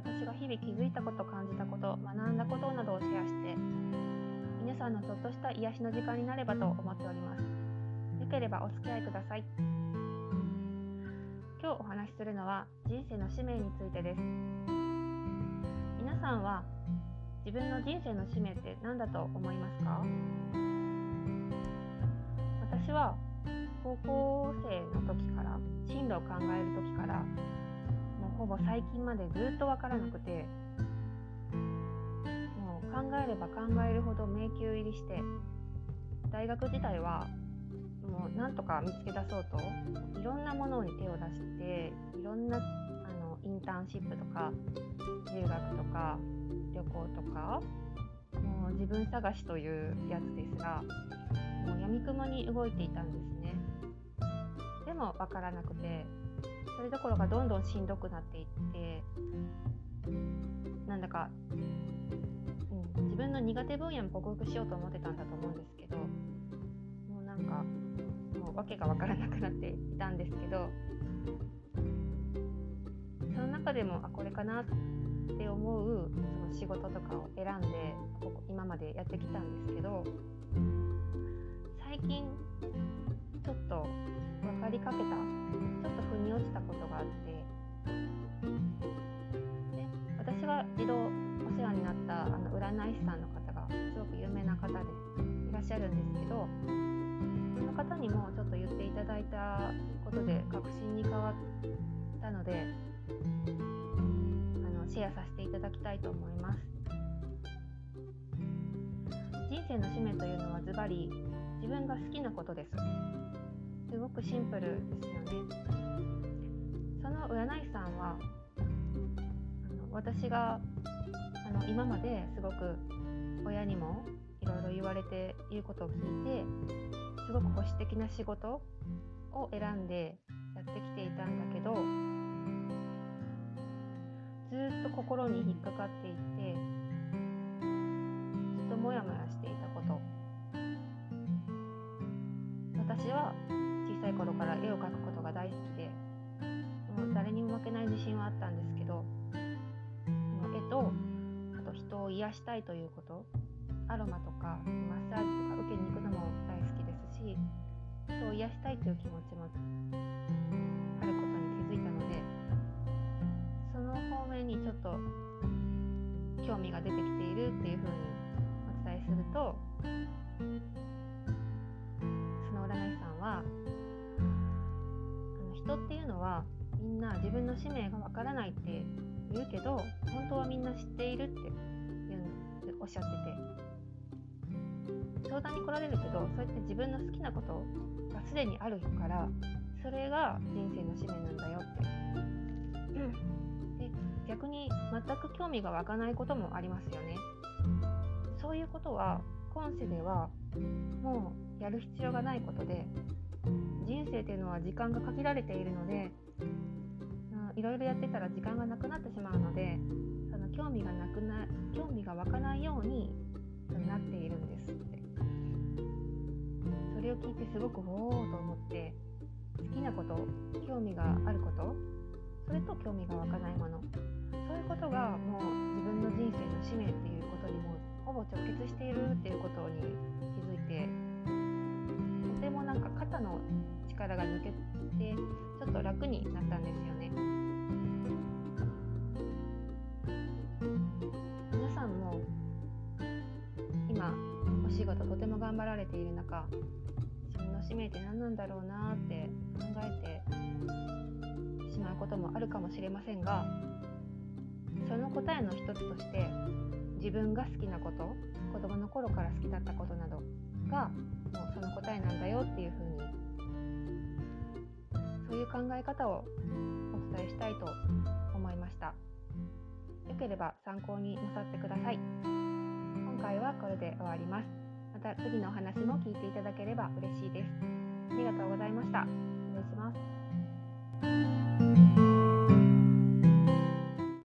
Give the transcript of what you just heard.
私が日々気づいたこと感じたこと学んだことなどをシェアして皆さんのちょっとした癒しの時間になればと思っております。よければお付き合いください。今日お話しするのは人生の使命についてです。皆さんは自分の人生の使命って何だと思いますか？私は高校生の時から進路を考える時からほぼ最近までずっと分からなくてもう考えれば考えるほど迷宮入りして大学時代はもうなんとか見つけ出そうといろんなものに手を出していろんなあのインターンシップとか留学とか旅行とかもう自分探しというやつですがもう闇雲に動いていたんですね。でも分からなくてそれどころかどんどんしんどくなっていってなんだか、うん、自分の苦手分野も克服しようと思ってたんだと思うんですけどもうなんかもう訳が分からなくなっていたんですけどその中でもあこれかなって思うその仕事とかを選んでここ今までやってきたんですけど最近ちょっと分かりかけたちょっと腑に落ちたことがあって。で私が一度お世話になったあの占い師さんの方がすごく有名な方でいらっしゃるんですけどその方にもちょっと言っていただいたことで確信に変わったのであのシェアさせていただきたいと思います。人生の使命というのはズバリ自分が好きなことです。すごくシンプルですよね。の占い師さんはあの私があの今まですごく親にもいろいろ言われていることを聞いてすごく保守的な仕事を選んでやってきていたんだけどずっと心に引っかかっていてはあったんですけど絵とあと人を癒したいということアロマとかマッサージとか受けに行くのも大好きですし人を癒したいという気持ちもあることに気づいたのでその方面にちょっと興味が出てきているっていうふうにお伝えするとその占い師さんはみんな自分の使命がわからないって言うけど本当はみんな知っているっていうおっしゃってて相談に来られるけどそうやって自分の好きなことがすでにあるからそれが人生の使命なんだよって。で逆に全く興味が湧かないこともありますよね。そういうことは今世ではもうやる必要がないことで人生っていうのは時間が限られているのでいろいろやってたら時間がなくなってしまうのでその興味がなくな興味が湧かないようになっているんですってそれを聞いてすごくおおと思って好きなこと興味があることそれと興味が湧かないものそういうことがもう自分の人生の使命っていうことにもほぼ直結しているっていうことに気づいてとてもなんか肩の力が抜けてちょっと楽になったんですよね。事とても頑張られている中自分の使命って何なんだろうなって考えてしまうこともあるかもしれませんがその答えの一つとして自分が好きなこと子供の頃から好きだったことなどがもうその答えなんだよっていうふうにそういう考え方をお伝えしたいと思いました。よければ参考になさってください。今回はこれで終わります。また次のお話も聞いていただければ嬉しいです。ありがとうございました。失礼します。